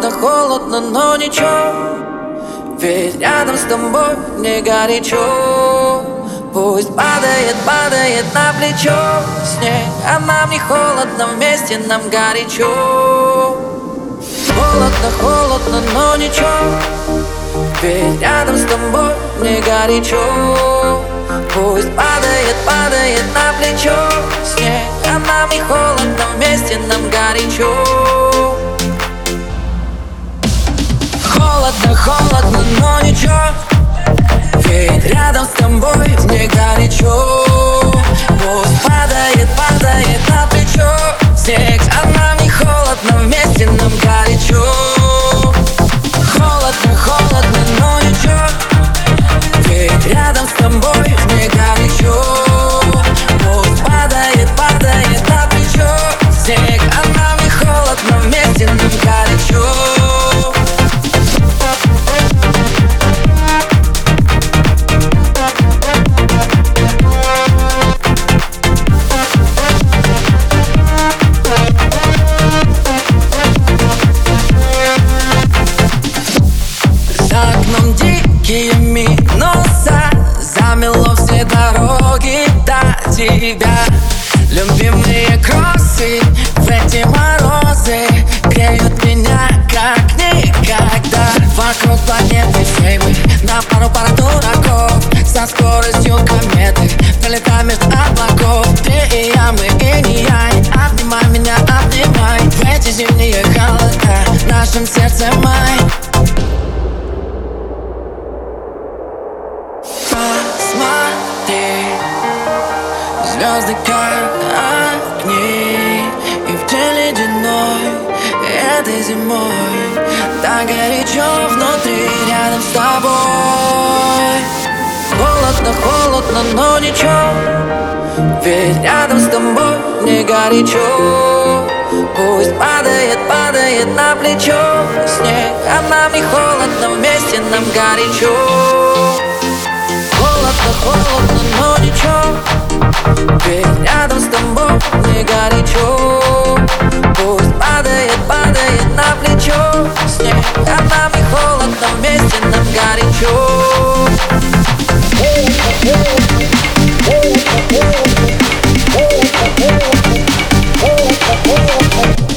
Холодно, холодно, но ничего. Ведь рядом с тобой не горячо. Пусть падает, падает на плечо. Снег А нам не холодно, вместе нам горячо. Холодно, холодно, но ничего. Ведь рядом с тобой не горячо. Пусть падает, падает на плечо. Снег А нам не холодно, вместе нам горячо Рядом с тобой. Мне горячо все дороги до тебя. Любимые кроссы в эти морозы Греют меня как никогда. Вокруг планеты всей мы на пару пару дураков. Со скоростью кометы Пролетаем между облаков. Ты и я, мы и не я. Обнимай меня, обнимай. В эти зимние холода В нашем сердце май Звезды как огни И в день ледяной Этой зимой. Так горячо внутри Рядом с тобой. Холодно, холодно, но ничего. Ведь рядом с тобой не горячо. Пусть падает, падает на плечо. Снег, а нам не холодно Вместе нам горячо oh you.